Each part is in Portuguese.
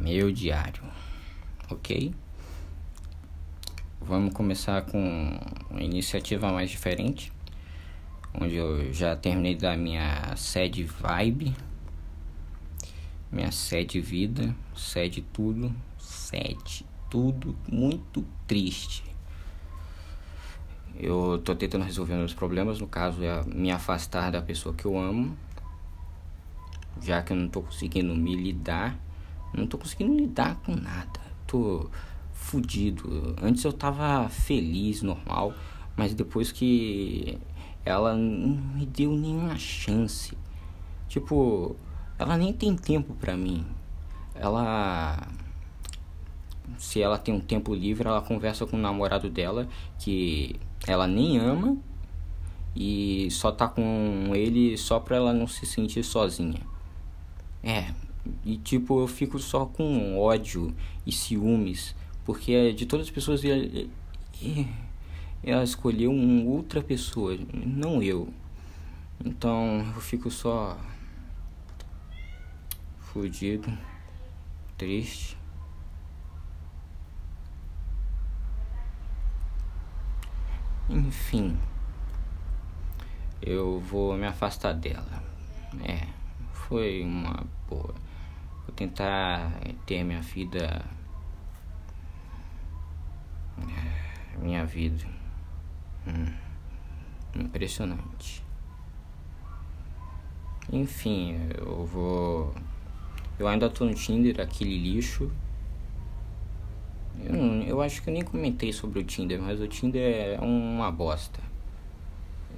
Meu diário, ok? Vamos começar com uma iniciativa mais diferente, onde eu já terminei da minha sede vibe, minha sede vida, sede tudo, sede tudo muito triste. Eu tô tentando resolver meus problemas, no caso é me afastar da pessoa que eu amo, já que eu não tô conseguindo me lidar não tô conseguindo lidar com nada. Tô fudido. Antes eu tava feliz, normal, mas depois que ela não me deu nenhuma chance. Tipo, ela nem tem tempo pra mim. Ela se ela tem um tempo livre, ela conversa com o namorado dela que ela nem ama e só tá com ele só pra ela não se sentir sozinha. É, e tipo, eu fico só com ódio e ciúmes, porque de todas as pessoas ela, ela escolheu uma outra pessoa, não eu. Então eu fico só fudido, triste. Enfim, eu vou me afastar dela. É, foi uma boa. Tentar ter minha vida. Minha vida. Hum, impressionante. Enfim, eu vou. Eu ainda tô no Tinder, aquele lixo. Eu, não, eu acho que eu nem comentei sobre o Tinder, mas o Tinder é uma bosta.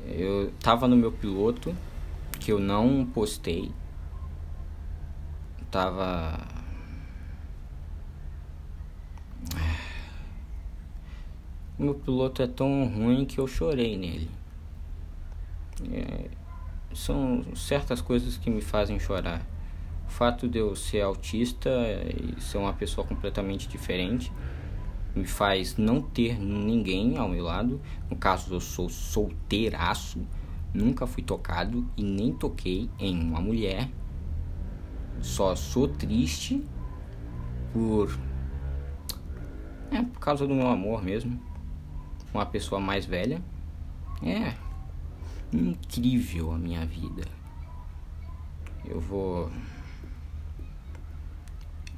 Eu tava no meu piloto, que eu não postei tava. Meu piloto é tão ruim que eu chorei nele. É, são certas coisas que me fazem chorar. O fato de eu ser autista e ser uma pessoa completamente diferente me faz não ter ninguém ao meu lado. No caso, eu sou solteiraço, nunca fui tocado e nem toquei em uma mulher só sou triste por. É, por causa do meu amor mesmo. Uma pessoa mais velha. É. Incrível a minha vida. Eu vou.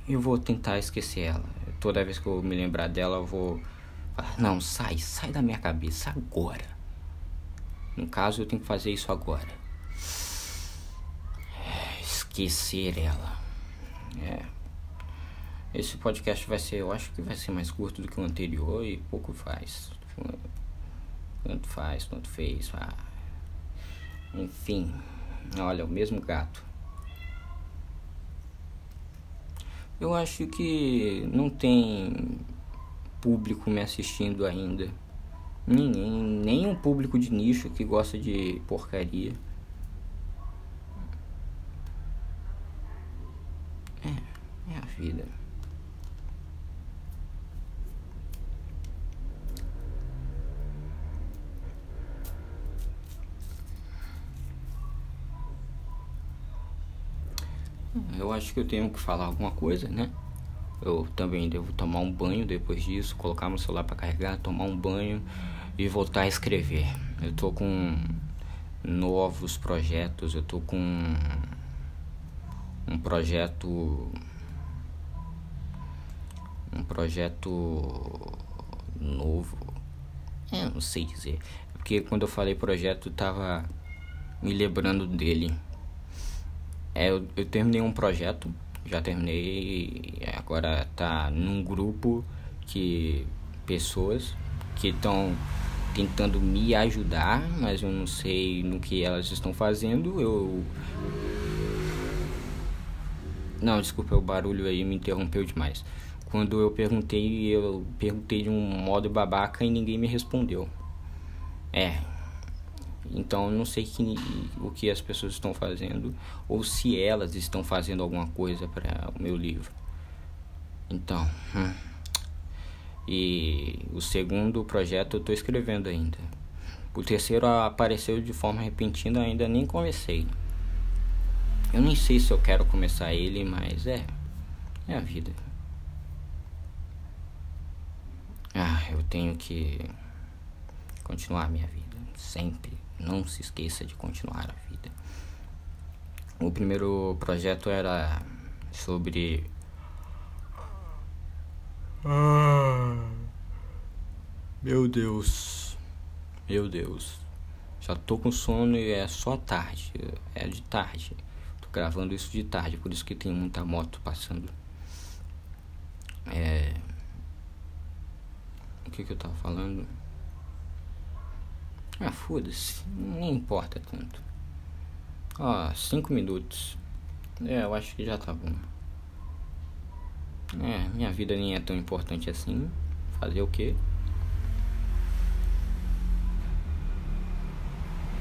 Eu vou tentar esquecer ela. Toda vez que eu me lembrar dela, eu vou. Não, sai, sai da minha cabeça agora. No caso, eu tenho que fazer isso agora esquecer ela. É. Esse podcast vai ser, eu acho que vai ser mais curto do que o anterior e pouco faz. Tanto faz, tanto fez. Ah. Enfim, olha, o mesmo gato. Eu acho que não tem público me assistindo ainda. Ninguém, nem um público de nicho que gosta de porcaria. Vida. Eu acho que eu tenho que falar alguma coisa, né? Eu também devo tomar um banho depois disso, colocar meu celular para carregar, tomar um banho e voltar a escrever. Eu tô com novos projetos, eu tô com um projeto um projeto novo. É, não sei dizer. É porque quando eu falei projeto, tava me lembrando dele. É, eu, eu terminei um projeto, já terminei, agora tá num grupo que pessoas que estão tentando me ajudar, mas eu não sei no que elas estão fazendo. Eu Não, desculpa, o barulho aí me interrompeu demais. Quando eu perguntei, eu perguntei de um modo babaca e ninguém me respondeu. É. Então eu não sei que, o que as pessoas estão fazendo ou se elas estão fazendo alguma coisa para o meu livro. Então. Hum. E o segundo projeto eu estou escrevendo ainda. O terceiro apareceu de forma repentina, ainda nem comecei. Eu nem sei se eu quero começar ele, mas é. É a vida. Ah, eu tenho que continuar minha vida. Sempre. Não se esqueça de continuar a vida. O primeiro projeto era sobre. Ah, meu Deus. Meu Deus. Já tô com sono e é só tarde. É de tarde. Tô gravando isso de tarde, por isso que tem muita moto passando. É. Que que eu tava falando? Ah, foda-se. Nem importa tanto. Ó, cinco minutos. É, eu acho que já tá bom. É, minha vida nem é tão importante assim. Fazer o quê?